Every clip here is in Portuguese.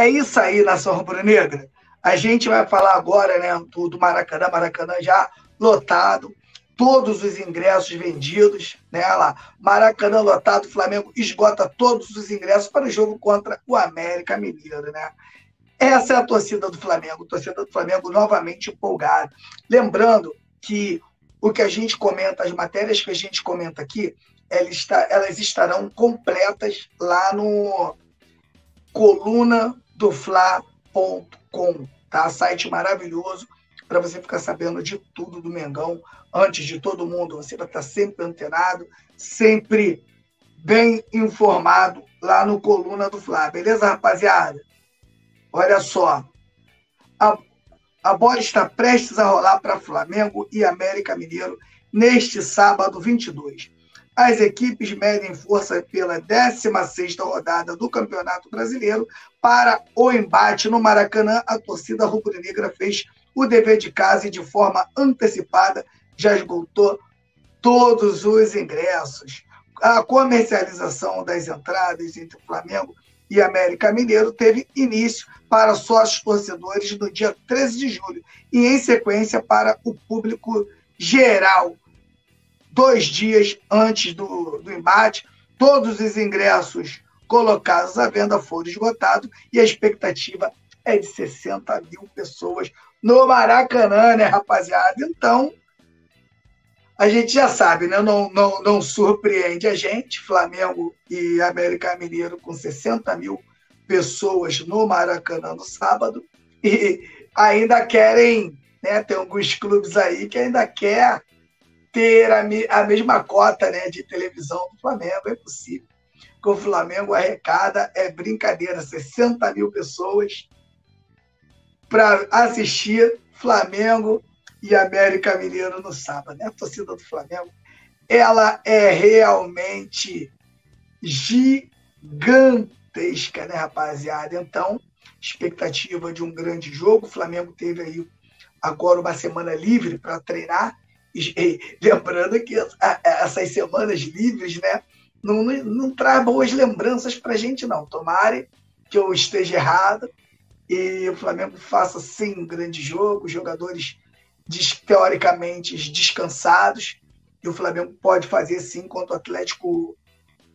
É isso aí, nação rubro-negra. A gente vai falar agora né, do, Maracanã, Maracanã já lotado, todos os ingressos vendidos, né? Lá, Maracanã lotado, Flamengo esgota todos os ingressos para o jogo contra o América Mineiro, né? Essa é a torcida do Flamengo, torcida do Flamengo novamente empolgada. Lembrando que o que a gente comenta, as matérias que a gente comenta aqui, elas estarão completas lá no coluna do Fla.com, tá? Site maravilhoso para você ficar sabendo de tudo do Mengão antes de todo mundo. Você vai estar sempre antenado, sempre bem informado lá no coluna do Fla, beleza, rapaziada? Olha só, a, a bola está prestes a rolar para Flamengo e América Mineiro neste sábado 22. As equipes medem força pela 16ª rodada do Campeonato Brasileiro. Para o embate no Maracanã, a torcida rubro-negra fez o dever de casa e de forma antecipada já esgotou todos os ingressos. A comercialização das entradas entre Flamengo e América Mineiro teve início para sócios torcedores no dia 13 de julho e, em sequência, para o público geral dois dias antes do, do embate, todos os ingressos colocados à venda foram esgotados e a expectativa é de 60 mil pessoas no Maracanã, né, rapaziada? Então, a gente já sabe, né? Não, não, não surpreende a gente, Flamengo e América Mineiro com 60 mil pessoas no Maracanã no sábado e ainda querem, né? Tem alguns clubes aí que ainda quer ter a, a mesma cota né, de televisão do Flamengo. É possível. Que o Flamengo arrecada é brincadeira, 60 mil pessoas para assistir Flamengo e América Mineiro no sábado. Né? A torcida do Flamengo ela é realmente gigantesca, né, rapaziada? Então, expectativa de um grande jogo. O Flamengo teve aí agora uma semana livre para treinar lembrando que essas semanas livres, né, não, não, não traz boas lembranças para a gente, não. Tomare que eu esteja errado e o Flamengo faça sim um grande jogo, jogadores teoricamente descansados, e o Flamengo pode fazer sim contra o Atlético,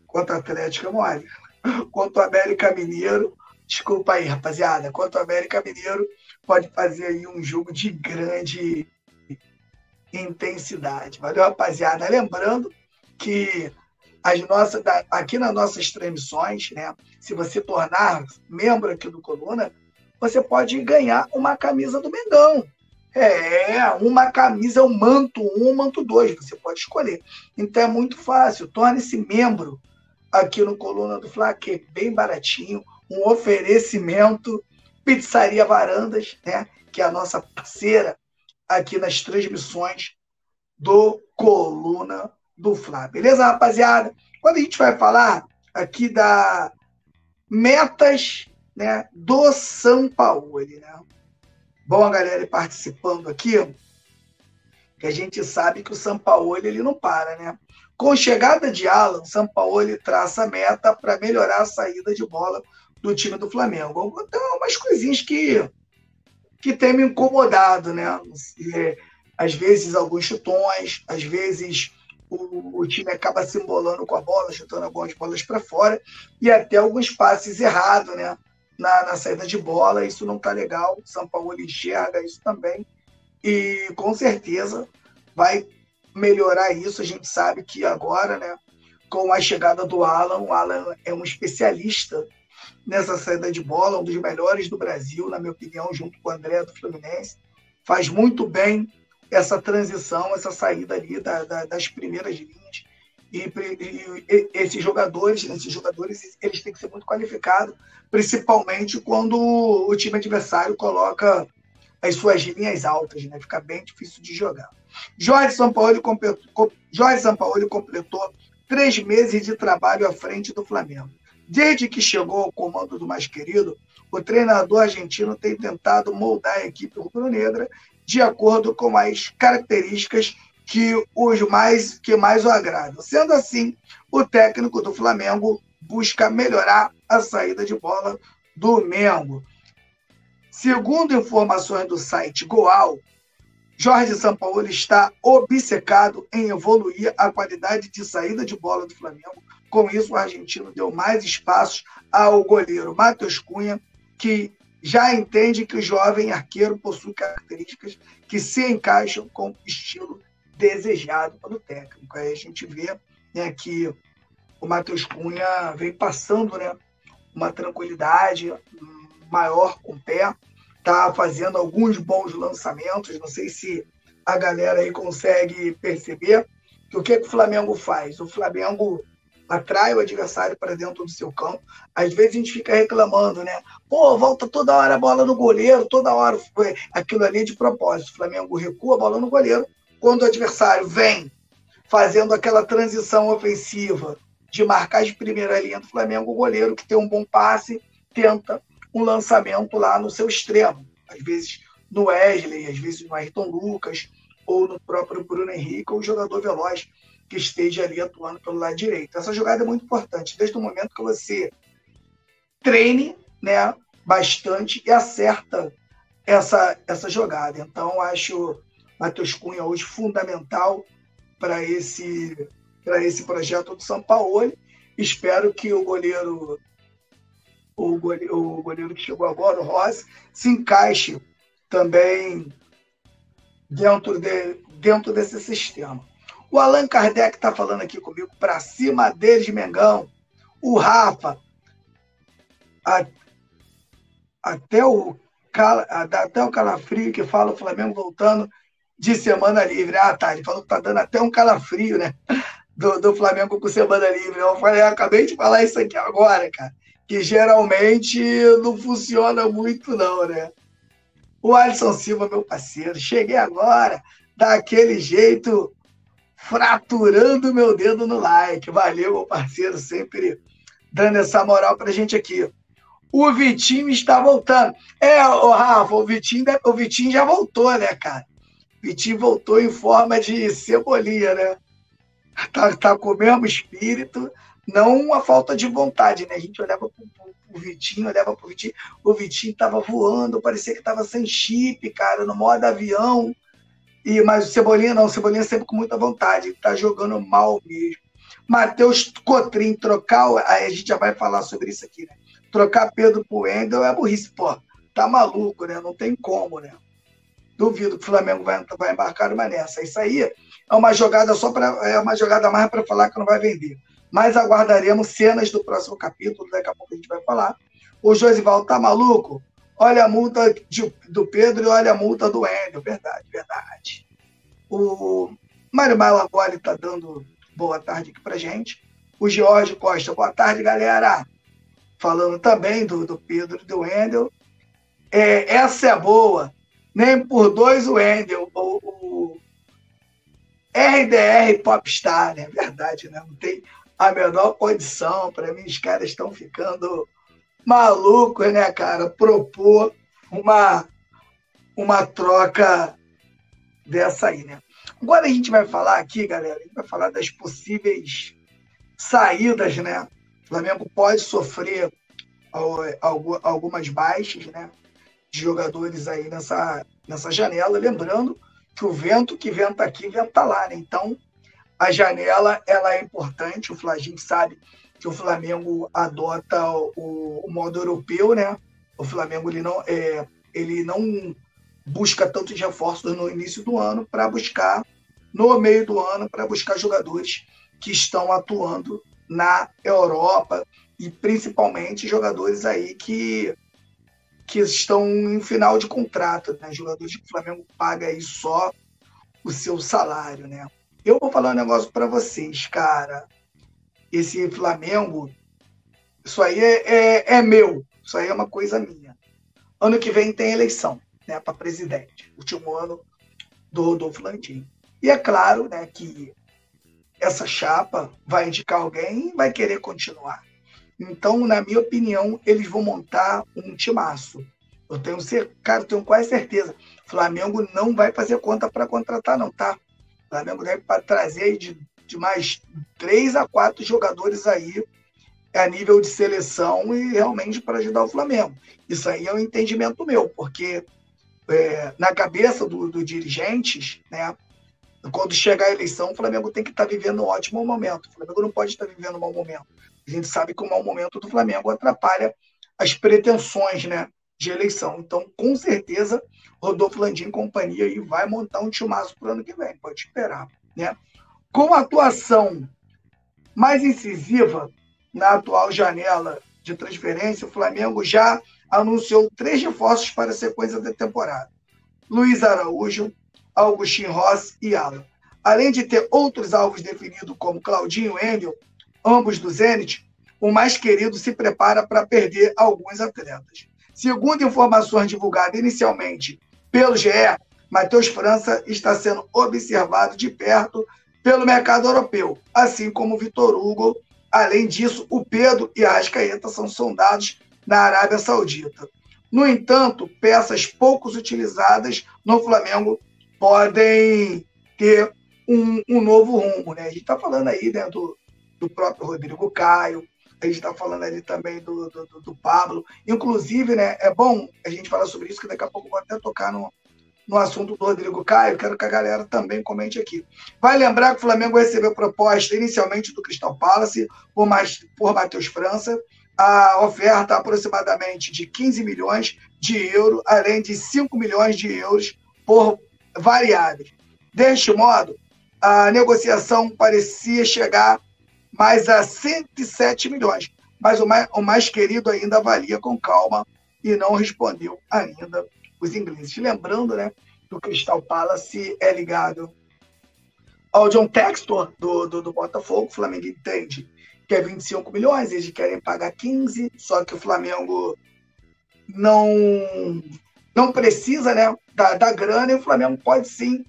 contra o Atlético é mole, contra o América Mineiro. Desculpa aí, rapaziada. Contra o América Mineiro, pode fazer aí um jogo de grande intensidade. Valeu, rapaziada? Lembrando que as nossas, aqui nas nossas transmissões, né, se você tornar membro aqui do Coluna, você pode ganhar uma camisa do Mengão. É, uma camisa, um manto um, um manto dois, você pode escolher. Então é muito fácil, torne-se membro aqui no Coluna do Fla, que é bem baratinho, um oferecimento, Pizzaria Varandas, né, que é a nossa parceira aqui nas transmissões do Coluna do Fla. Beleza, rapaziada? Quando a gente vai falar aqui da metas né, do São Paulo, né? Bom, a galera participando aqui, que a gente sabe que o São Paulo ele não para, né? Com chegada de Alan, Paulo traça a meta para melhorar a saída de bola do time do Flamengo. Então, umas coisinhas que que tem me incomodado, né? É, às vezes alguns chutões, às vezes o, o, time acaba se embolando com a bola, chutando algumas bolas para fora, e até alguns passes errados, né? Na, na saída de bola, isso não está legal. São Paulo enxerga isso também. E com certeza vai melhorar isso. A gente sabe que agora, né, com a chegada do Alan, o Alan é um especialista nessa saída de bola, um dos melhores do Brasil, na minha opinião, junto com o André do Fluminense. Faz muito bem essa transição, essa saída ali da, da, das primeiras linhas. E, e, e, esses jogadores, esses jogadores, eles têm que ser muito qualificados, principalmente quando o time adversário coloca as suas linhas altas, né? Fica bem difícil de jogar. Jorge Sampaoli completou, Jorge Sampaoli completou três meses de trabalho à frente do Flamengo. Desde que chegou ao comando do mais querido, o treinador argentino tem tentado moldar a equipe rubro-negra de acordo com as características que os mais que mais o agradam. Sendo assim, o técnico do Flamengo busca melhorar a saída de bola do Mengo. Segundo informações do site Goal, Jorge Sampaoli está obcecado em evoluir a qualidade de saída de bola do Flamengo. Com isso, o argentino deu mais espaços ao goleiro Matheus Cunha, que já entende que o jovem arqueiro possui características que se encaixam com o estilo desejado pelo técnico. Aí a gente vê né, que o Matheus Cunha vem passando né, uma tranquilidade maior com o pé, está fazendo alguns bons lançamentos. Não sei se a galera aí consegue perceber que o que, que o Flamengo faz. O Flamengo atrai o adversário para dentro do seu campo. Às vezes a gente fica reclamando, né? Pô, volta toda hora a bola no goleiro, toda hora aquilo ali é de propósito. O Flamengo recua a bola no goleiro. Quando o adversário vem fazendo aquela transição ofensiva de marcar de primeira linha do Flamengo, o goleiro que tem um bom passe tenta um lançamento lá no seu extremo. Às vezes no Wesley, às vezes no Ayrton Lucas, ou no próprio Bruno Henrique, ou o jogador veloz que esteja ali atuando pelo lado direito. Essa jogada é muito importante, desde o momento que você treine né, bastante e acerta essa, essa jogada. Então, acho Matheus Cunha hoje fundamental para esse para esse projeto do São Paulo. Espero que o goleiro, o goleiro, o goleiro que chegou agora, o Rossi, se encaixe também dentro, de, dentro desse sistema. O Allan Kardec está falando aqui comigo, para cima deles, Mengão. O Rafa, a, até, o, até o Calafrio que fala o Flamengo voltando de semana livre. Ah, tá. Ele falou que tá dando até um calafrio, né? do, do Flamengo com semana livre. Eu falei, eu acabei de falar isso aqui agora, cara, que geralmente não funciona muito, não, né? O Alisson Silva, meu parceiro, cheguei agora, daquele jeito, fraturando meu dedo no like. Valeu, meu parceiro, sempre dando essa moral pra gente aqui. O Vitinho está voltando. É, o Rafa, o Vitinho, o Vitinho já voltou, né, cara? Vitinho voltou em forma de cebolinha, né? tá, tá com o mesmo espírito, não uma falta de vontade, né? A gente olhava pro, pro, pro Vitinho, olhava pro Vitinho, o Vitinho tava voando, parecia que tava sem chip, cara, no modo avião. E, mas o Cebolinha não, o Cebolinha sempre com muita vontade, tá jogando mal mesmo. Matheus Cotrim, trocar, aí a gente já vai falar sobre isso aqui, né? Trocar Pedro pro Wendel é burrice, pô. Tá maluco, né? Não tem como, né? Duvido que o Flamengo vai, vai embarcar uma nessa. Isso aí é uma jogada só para é uma jogada mais para falar que não vai vender. Mas aguardaremos cenas do próximo capítulo, daqui a pouco a gente vai falar. O Josival tá maluco? Olha a multa de, do Pedro e olha a multa do Hélio. Verdade, verdade. O Mário Malagoli tá dando boa tarde aqui pra gente. O Jorge Costa, boa tarde, galera. Falando também do, do Pedro e do Wendel. É, essa é boa nem por dois o Wendel, o, o RDR Popstar, né? Verdade, né? Não tem a menor condição. Para mim, os caras estão ficando malucos, né, cara? Propor uma, uma troca dessa aí, né? Agora a gente vai falar aqui, galera, a gente vai falar das possíveis saídas, né? O Flamengo pode sofrer algumas baixas, né? De jogadores aí nessa, nessa janela, lembrando que o vento que venta aqui, venta lá, né? Então, a janela ela é importante, o Flamengo sabe que o Flamengo adota o, o, modo europeu, né? O Flamengo ele não, é, ele não busca tantos reforços no início do ano para buscar, no meio do ano, para buscar jogadores que estão atuando na Europa e principalmente jogadores aí que que estão em final de contrato, né? Jogadores que o Flamengo paga aí só o seu salário, né? Eu vou falar um negócio para vocês, cara. Esse Flamengo, isso aí é, é, é, meu, isso aí é uma coisa minha. Ano que vem tem eleição, né, para presidente. Último ano do Rodolfo Landim. E é claro, né, que essa chapa vai indicar alguém e vai querer continuar. Então, na minha opinião, eles vão montar um timaço. Eu tenho, eu tenho quase certeza. Flamengo não vai fazer conta para contratar, não, tá? O Flamengo deve trazer de, de mais três a quatro jogadores aí a nível de seleção e realmente para ajudar o Flamengo. Isso aí é um entendimento meu, porque é, na cabeça dos do dirigentes, né, quando chegar a eleição, o Flamengo tem que estar tá vivendo um ótimo momento. O Flamengo não pode estar tá vivendo um mau momento. A gente sabe que o mau momento do Flamengo atrapalha as pretensões né, de eleição. Então, com certeza, Rodolfo Landim e companhia aí vai montar um timaço para o ano que vem, pode esperar. Né? Com a atuação mais incisiva na atual janela de transferência, o Flamengo já anunciou três reforços para a sequência da temporada. Luiz Araújo, Augustin Ross e Alan. Além de ter outros alvos definidos como Claudinho e Endel, ambos do Zenit, o mais querido se prepara para perder alguns atletas. Segundo informações divulgadas inicialmente pelo GE, Matheus França está sendo observado de perto pelo mercado europeu, assim como Vitor Hugo. Além disso, o Pedro e a Arrascaeta são sondados na Arábia Saudita. No entanto, peças poucos utilizadas no Flamengo podem ter um, um novo rumo. Né? A gente está falando aí né, do próprio Rodrigo Caio, a gente está falando ali também do, do, do, Pablo. Inclusive, né, é bom a gente falar sobre isso, que daqui a pouco eu vou até tocar no, no assunto do Rodrigo Caio, quero que a galera também comente aqui. Vai lembrar que o Flamengo recebeu proposta inicialmente do Crystal Palace por, mais, por Matheus França, a oferta aproximadamente de 15 milhões de euros, além de 5 milhões de euros por variáveis. Deste modo, a negociação parecia chegar mais a 107 milhões, mas o mais, o mais querido ainda avalia com calma e não respondeu ainda os ingleses. Lembrando né, que o Crystal Palace é ligado ao John Textor, do, do, do Botafogo, o Flamengo entende que é 25 milhões, eles querem pagar 15, só que o Flamengo não não precisa né, da, da grana e o Flamengo pode sim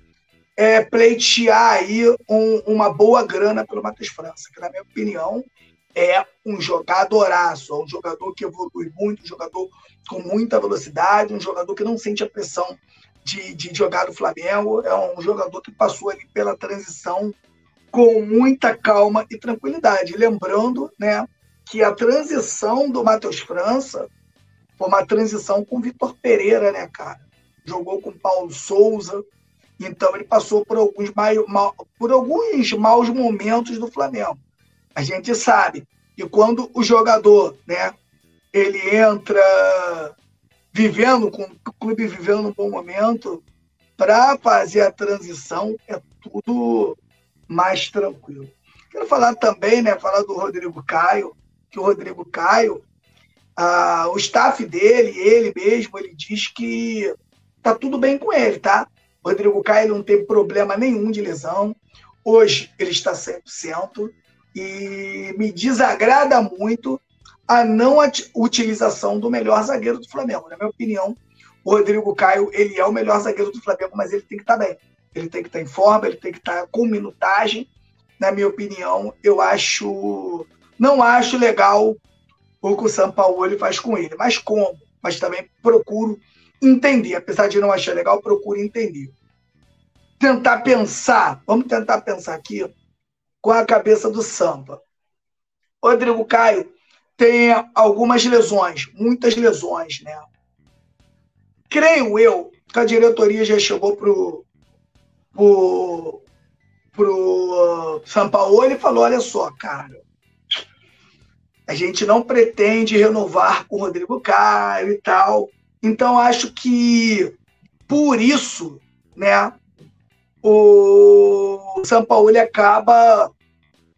é, pleitear aí um, uma boa grana pelo Matheus França, que na minha opinião é um jogadoraço, é um jogador que evolui muito, um jogador com muita velocidade, um jogador que não sente a pressão de, de jogar no Flamengo, é um jogador que passou ali pela transição com muita calma e tranquilidade. Lembrando né, que a transição do Matheus França foi uma transição com o Vitor Pereira, né, cara? Jogou com Paulo Souza. Então ele passou por alguns, mal, por alguns maus momentos do Flamengo. A gente sabe que quando o jogador, né, ele entra vivendo, com o clube vivendo um bom momento, para fazer a transição é tudo mais tranquilo. Quero falar também, né, falar do Rodrigo Caio, que o Rodrigo Caio, ah, o staff dele, ele mesmo, ele diz que tá tudo bem com ele, tá? Rodrigo Caio não tem problema nenhum de lesão. Hoje ele está 100% e me desagrada muito a não utilização do melhor zagueiro do Flamengo. Na minha opinião, o Rodrigo Caio ele é o melhor zagueiro do Flamengo, mas ele tem que estar tá bem ele tem que estar em forma, ele tem que estar com minutagem. Na minha opinião, eu acho. Não acho legal o que o São Paulo faz com ele, mas como? Mas também procuro entender. Apesar de não achar legal, procuro entender. Tentar pensar, vamos tentar pensar aqui com a cabeça do Sampa. Rodrigo Caio tem algumas lesões, muitas lesões, né? Creio eu que a diretoria já chegou pro pro, pro São Paulo, ele falou: olha só, cara, a gente não pretende renovar com o Rodrigo Caio e tal. Então, acho que por isso, né, o São Paulo acaba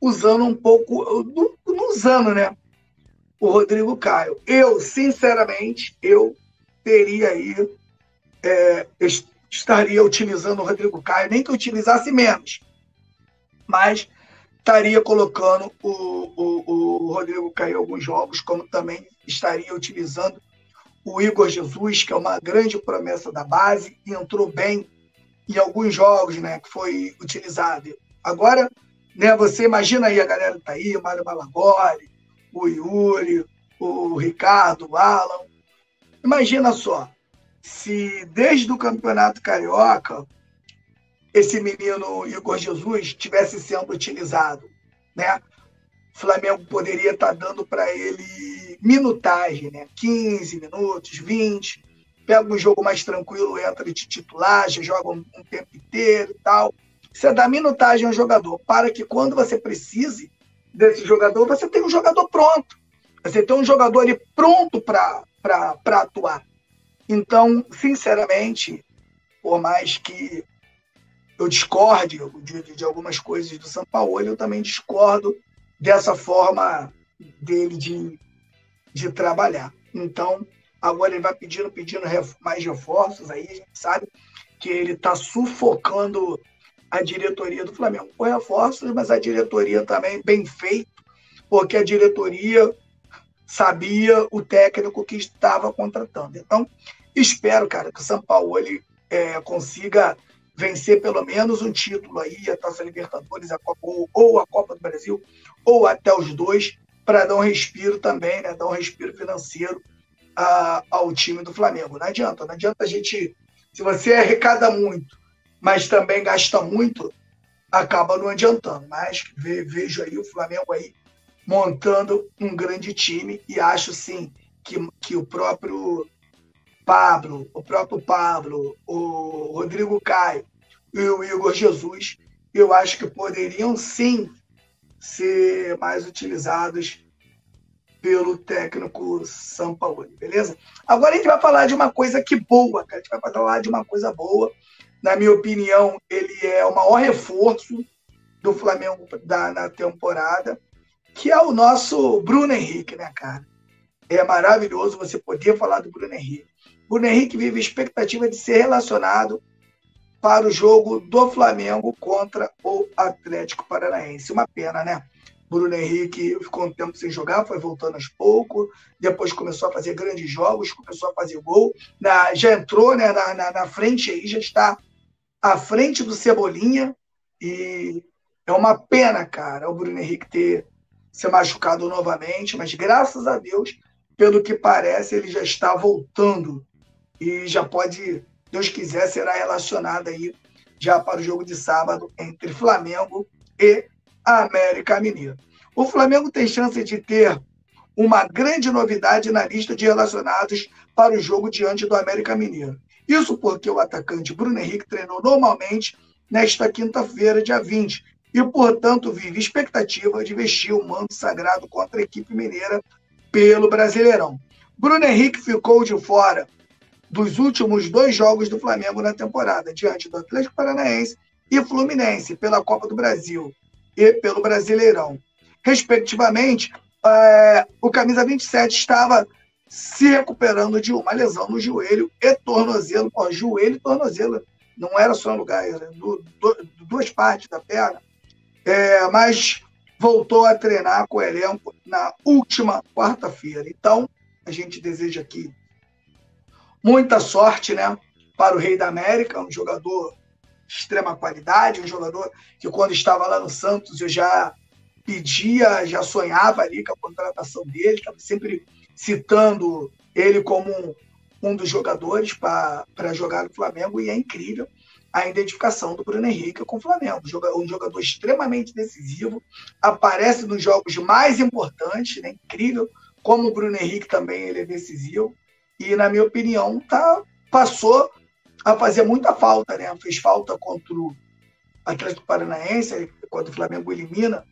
usando um pouco, não usando, né, o Rodrigo Caio. Eu, sinceramente, eu teria aí é, estaria utilizando o Rodrigo Caio, nem que utilizasse menos, mas estaria colocando o, o, o Rodrigo Caio em alguns jogos, como também estaria utilizando o Igor Jesus, que é uma grande promessa da base, entrou bem em alguns jogos né, que foi utilizado. Agora, né, você imagina aí, a galera tá aí, Mário Malagoli, o Yuri, o Ricardo, o Alan. Imagina só, se desde o Campeonato Carioca esse menino Igor Jesus estivesse sendo utilizado, né? Flamengo poderia estar dando para ele minutagem, né? 15 minutos, 20. Pega um jogo mais tranquilo, entra de titular, já joga um, um tempo inteiro e tal. Você dá minutagem ao jogador, para que quando você precise desse jogador, você tenha um jogador pronto. Você tem um jogador ali pronto para atuar. Então, sinceramente, por mais que eu discorde de, de, algumas coisas do São Paulo, eu também discordo dessa forma dele de, de trabalhar. Então, agora ele vai pedindo, pedindo mais reforços, aí a gente sabe que ele está sufocando a diretoria do Flamengo com reforços, mas a diretoria também bem feito, porque a diretoria sabia o técnico que estava contratando. Então, espero, cara, que o São Paulo ele, é, consiga vencer pelo menos um título aí, a Taça Libertadores, a Copa, ou, a Copa do Brasil, ou até os dois, para dar um respiro também, né? Dar um respiro financeiro a, ao time do Flamengo. Não adianta, não adianta a gente. Se você arrecada muito, mas também gasta muito, acaba não adiantando. Mas vejo aí o Flamengo aí montando um grande time e acho sim que, que o próprio Pablo, o próprio Pablo, o Rodrigo Caio e o Igor Jesus, eu acho que poderiam sim ser mais utilizados pelo técnico São Paulo, beleza? Agora a gente vai falar de uma coisa que boa, cara. A gente vai falar de uma coisa boa. Na minha opinião, ele é o maior reforço do Flamengo da, na temporada, que é o nosso Bruno Henrique, né, cara? É maravilhoso você poder falar do Bruno Henrique. Bruno Henrique vive a expectativa de ser relacionado para o jogo do Flamengo contra o Atlético Paranaense. Uma pena, né? Bruno Henrique ficou um tempo sem jogar, foi voltando aos poucos, depois começou a fazer grandes jogos, começou a fazer gol, na, já entrou né, na, na, na frente aí, já está à frente do Cebolinha, e é uma pena, cara, o Bruno Henrique ter se machucado novamente, mas graças a Deus, pelo que parece, ele já está voltando e já pode, Deus quiser, será relacionada aí já para o jogo de sábado entre Flamengo e América Mineiro. O Flamengo tem chance de ter uma grande novidade na lista de relacionados para o jogo diante do América Mineiro. Isso porque o atacante Bruno Henrique treinou normalmente nesta quinta-feira, dia 20, e, portanto, vive expectativa de vestir o manto sagrado contra a equipe mineira pelo Brasileirão. Bruno Henrique ficou de fora dos últimos dois jogos do Flamengo na temporada, diante do Atlético Paranaense e Fluminense, pela Copa do Brasil e pelo Brasileirão. Respectivamente, é, o camisa 27 estava se recuperando de uma lesão no joelho e tornozelo. Pô, joelho e tornozelo não era só um lugar, era do, do, duas partes da perna. É, mas voltou a treinar com o elenco na última quarta-feira. Então, a gente deseja aqui Muita sorte, né? Para o Rei da América, um jogador de extrema qualidade, um jogador que quando estava lá no Santos eu já pedia, já sonhava ali com a contratação dele, estava sempre citando ele como um, um dos jogadores para jogar no Flamengo e é incrível a identificação do Bruno Henrique com o Flamengo. Um jogador extremamente decisivo, aparece nos jogos mais importantes, né? incrível como o Bruno Henrique também ele é decisivo e, na minha opinião, tá, passou a fazer muita falta. Né? Fez falta contra o Atlético Paranaense, quando o Flamengo elimina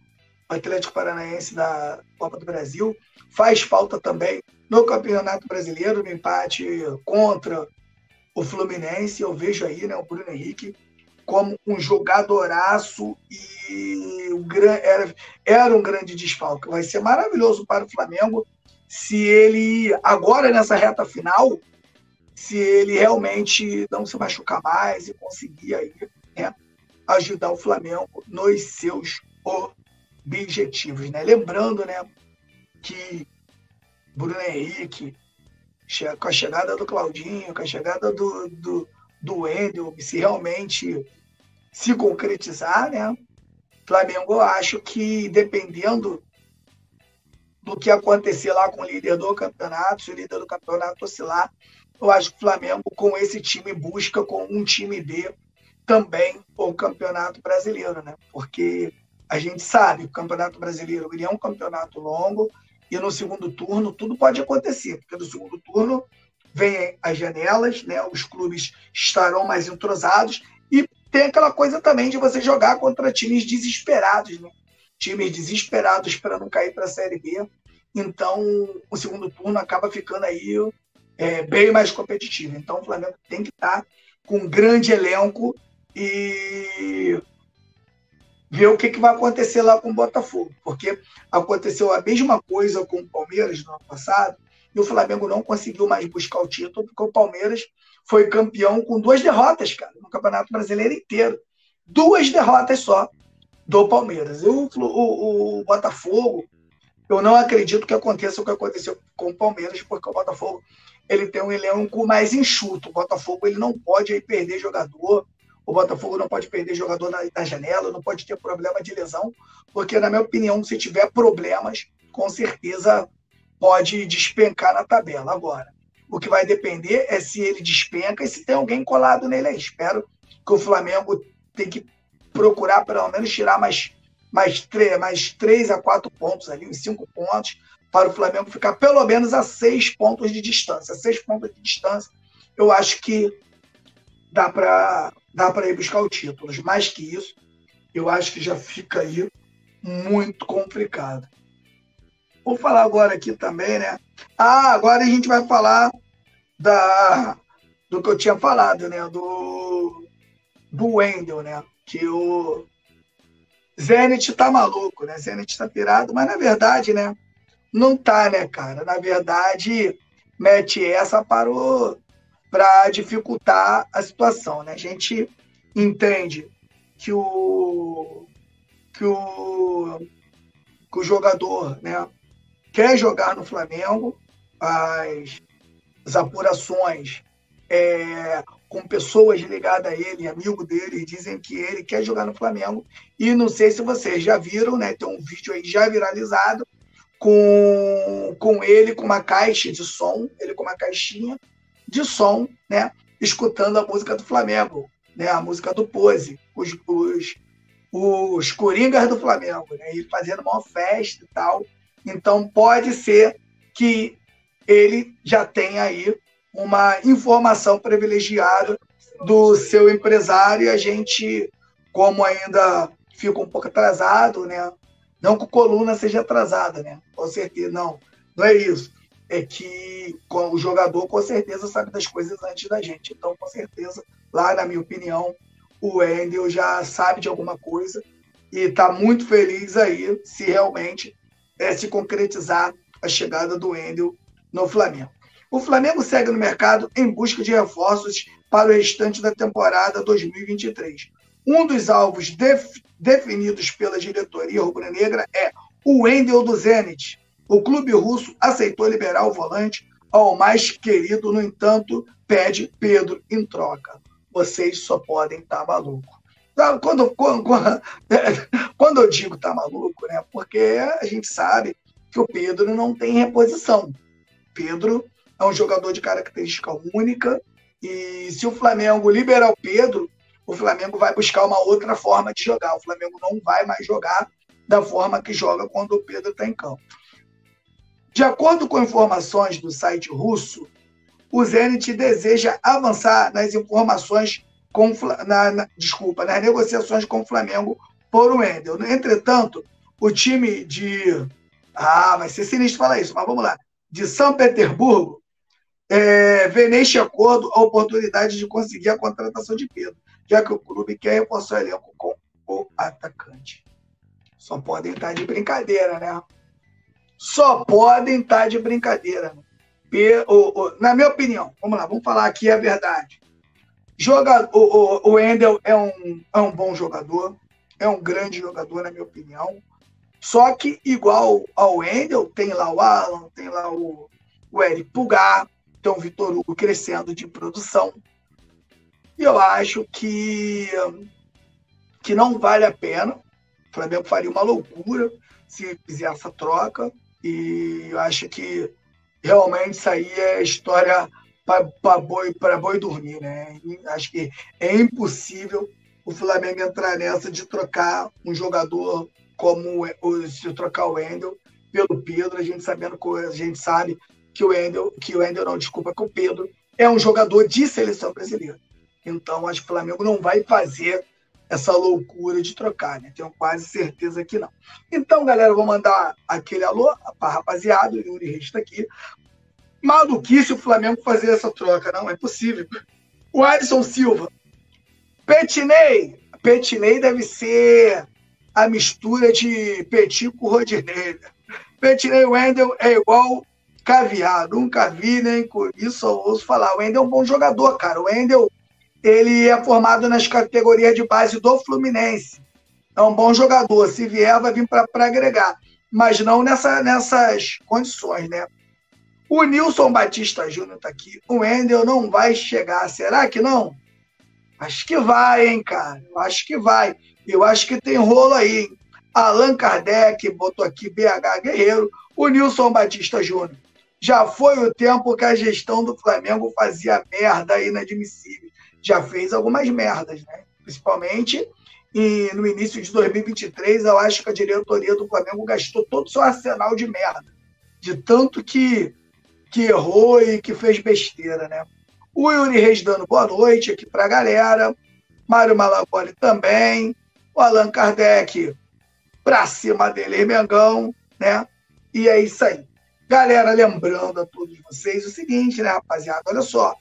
o Atlético Paranaense da Copa do Brasil. Faz falta também no Campeonato Brasileiro, no empate contra o Fluminense. Eu vejo aí né, o Bruno Henrique como um jogadoraço e era, era um grande desfalque. Vai ser maravilhoso para o Flamengo se ele, agora nessa reta final, se ele realmente não se machucar mais e conseguir aí, né, ajudar o Flamengo nos seus objetivos. Né? Lembrando né, que Bruno Henrique, com a chegada do Claudinho, com a chegada do, do, do Wendel, se realmente se concretizar, né? Flamengo, eu acho que dependendo do que acontecer lá com o líder do campeonato, se o líder do campeonato oscilar. Eu acho que o Flamengo, com esse time, busca com um time B também o campeonato brasileiro, né? Porque a gente sabe que o campeonato brasileiro ele é um campeonato longo e no segundo turno tudo pode acontecer, porque no segundo turno vem as janelas, né? Os clubes estarão mais entrosados e tem aquela coisa também de você jogar contra times desesperados, né? Times desesperados para não cair para a Série B. Então, o segundo turno acaba ficando aí é, bem mais competitivo. Então, o Flamengo tem que estar com um grande elenco e ver o que, que vai acontecer lá com o Botafogo. Porque aconteceu a mesma coisa com o Palmeiras no ano passado e o Flamengo não conseguiu mais buscar o título, porque o Palmeiras foi campeão com duas derrotas, cara, no Campeonato Brasileiro inteiro. Duas derrotas só do Palmeiras. O, o, o Botafogo, eu não acredito que aconteça o que aconteceu com o Palmeiras, porque o Botafogo ele tem um elenco mais enxuto. O Botafogo ele não pode aí, perder jogador. O Botafogo não pode perder jogador na, na, janela, não pode ter problema de lesão, porque, na minha opinião, se tiver problemas, com certeza pode despencar na tabela. Agora, o que vai depender é se ele despenca e se tem alguém colado nele. Espero que o Flamengo tenha que procurar, pelo menos, tirar mais, mais, três, mais três a quatro pontos ali, uns cinco pontos, para o Flamengo ficar pelo menos a seis pontos de distância. Seis pontos de distância, eu acho que dá para dá para ir buscar o título. Mais que isso, eu acho que já fica aí muito complicado. Vou falar agora aqui também, né? Ah, agora a gente vai falar da, do que eu tinha falado, né? Do, do Wendel, né? Que o Zenit tá maluco, né? Zenit tá pirado, mas na verdade, né? Não tá, né, cara? Na verdade, mete essa para o para dificultar a situação. Né? A gente entende que o, que o, que o jogador né, quer jogar no Flamengo, as, as apurações é, com pessoas ligadas a ele, amigo dele, dizem que ele quer jogar no Flamengo. E não sei se vocês já viram, né? Tem um vídeo aí já viralizado com, com ele com uma caixa de som, ele com uma caixinha de som, né? Escutando a música do Flamengo, né? A música do Pose, os, os, os Coringas do Flamengo, né? E fazendo uma festa e tal. Então pode ser que ele já tenha aí uma informação privilegiada do seu empresário e a gente, como ainda fica um pouco atrasado, né? Não que a coluna seja atrasada, né? Com certeza, não. Não é isso é que o jogador com certeza sabe das coisas antes da gente. Então, com certeza, lá na minha opinião, o Wendel já sabe de alguma coisa e está muito feliz aí se realmente é, se concretizar a chegada do Wendel no Flamengo. O Flamengo segue no mercado em busca de reforços para o restante da temporada 2023. Um dos alvos def definidos pela diretoria rubro-negra é o Wendel do Zenit, o clube russo aceitou liberar o volante ao mais querido, no entanto, pede Pedro em troca. Vocês só podem estar tá maluco. Quando, quando, quando eu digo tá maluco, né? Porque a gente sabe que o Pedro não tem reposição. Pedro é um jogador de característica única e se o Flamengo liberar o Pedro, o Flamengo vai buscar uma outra forma de jogar. O Flamengo não vai mais jogar da forma que joga quando o Pedro está em campo. De acordo com informações do site russo, o Zenit deseja avançar nas informações com na, na, desculpa, nas negociações com o Flamengo por o Wendel. Entretanto, o time de ah, vai ser sinistro falar isso, mas vamos lá. De São Petersburgo é, vê neste acordo a oportunidade de conseguir a contratação de Pedro, já que o clube quer reforçar o elenco com o atacante. Só podem estar de brincadeira, né? só podem estar de brincadeira. Na minha opinião, vamos lá, vamos falar aqui a verdade. Joga, o, o, o Wendel é um, é um bom jogador, é um grande jogador, na minha opinião. Só que, igual ao Wendel, tem lá o Alan, tem lá o, o Eric Pulgar, tem o Vitor Hugo crescendo de produção. E eu acho que, que não vale a pena. O Flamengo faria uma loucura se fizer essa troca E eu acho que realmente isso aí é história para boi, boi dormir, né? Acho que é impossível o Flamengo entrar nessa de trocar um jogador como se trocar o Wendel pelo Pedro, a gente sabendo a gente sabe que o Wendel, que o não, desculpa, que o Pedro é um jogador de seleção brasileira. Então, acho que o Flamengo não vai fazer essa loucura de trocar, né? Tenho quase certeza que não. Então, galera, vou mandar aquele alô para rapaziada, o Yuri Reis está aqui. Maluquice o Flamengo fazer essa troca, não é possível. O Alisson Silva. Petinei. Petinei deve ser a mistura de Petit com Rodinei. Petinei Wendel é igual caviar. Nunca vi, nem isso eu ouço falar. O Wendel é um bom jogador, cara. O Wendel ele é formado nas categorias de base do Fluminense. É um bom jogador. Se vier, vai vir para agregar. Mas não nessa, nessas condições, né? O Nilson Batista Júnior está aqui. O Wendel não vai chegar. Será que não? Acho que vai, hein, cara? Acho que vai. Eu acho que tem rolo aí. Hein? Allan Kardec botou aqui BH Guerreiro. O Nilson Batista Júnior. Já foi o tempo que a gestão do Flamengo fazia merda inadmissível. Já fez algumas merdas, né? Principalmente e no início de 2023, eu acho que a diretoria do Flamengo gastou todo o seu arsenal de merda. De tanto que que errou e que fez besteira, né? O Yuri Reis dando boa noite aqui para a galera. Mário Malagoli também. O Allan Kardec para cima dele, Mengão, né? E é isso aí. Galera, lembrando a todos vocês o seguinte, né, rapaziada? Olha só.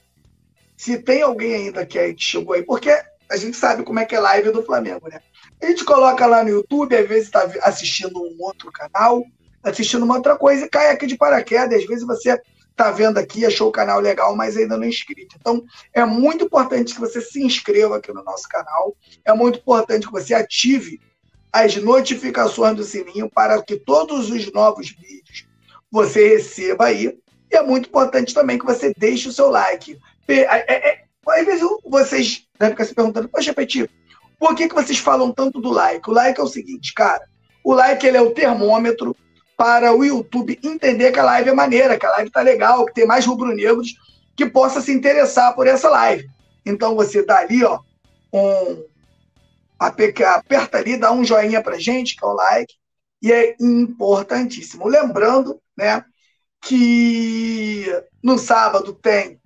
Se tem alguém ainda que chegou aí, porque a gente sabe como é que é live do Flamengo, né? A gente coloca lá no YouTube, às vezes está assistindo um outro canal, assistindo uma outra coisa e cai aqui de paraquedas. Às vezes você está vendo aqui, achou o canal legal, mas ainda não é inscrito. Então, é muito importante que você se inscreva aqui no nosso canal. É muito importante que você ative as notificações do sininho para que todos os novos vídeos você receba aí. E é muito importante também que você deixe o seu like. É, é, é, às vezes vocês devem ficar se perguntando, poxa, Petit, por que, que vocês falam tanto do like? O like é o seguinte, cara, o like ele é o termômetro para o YouTube entender que a live é maneira, que a live tá legal, que tem mais rubro-negros que possa se interessar por essa live. Então você dá ali, ó, um aperta ali, dá um joinha pra gente, que é o like, e é importantíssimo. Lembrando, né, que no sábado tem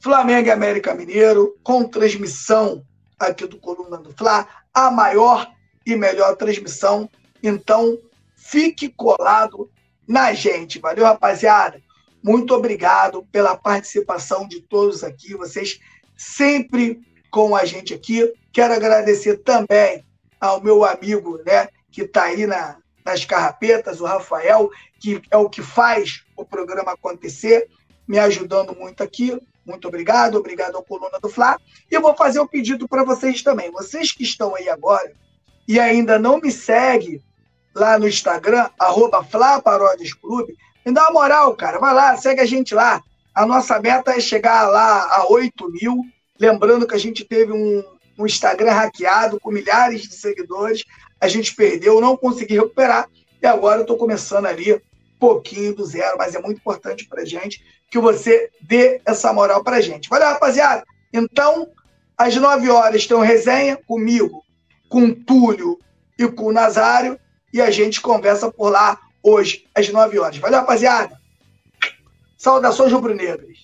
Flamengo e América Mineiro, com transmissão aqui do Coluna do Fla, a maior e melhor transmissão. Então, fique colado na gente. Valeu, rapaziada? Muito obrigado pela participação de todos aqui. Vocês sempre com a gente aqui. Quero agradecer também ao meu amigo, né, que está aí na, nas carrapetas, o Rafael, que é o que faz o programa acontecer, me ajudando muito aqui. Muito obrigado, obrigado ao Coluna do Fla. E eu vou fazer um pedido para vocês também. Vocês que estão aí agora e ainda não me seguem lá no Instagram, arroba me dá uma moral, cara. Vai lá, segue a gente lá. A nossa meta é chegar lá a 8 mil. Lembrando que a gente teve um, um Instagram hackeado com milhares de seguidores. A gente perdeu, não consegui recuperar. E agora eu estou começando ali, pouquinho do zero, mas é muito importante para gente que você dê essa moral para gente. Valeu, rapaziada. Então, às 9 horas tem um resenha comigo, com Túlio e com o Nazário e a gente conversa por lá hoje, às 9 horas. Valeu, rapaziada! Saudações rubro-negras!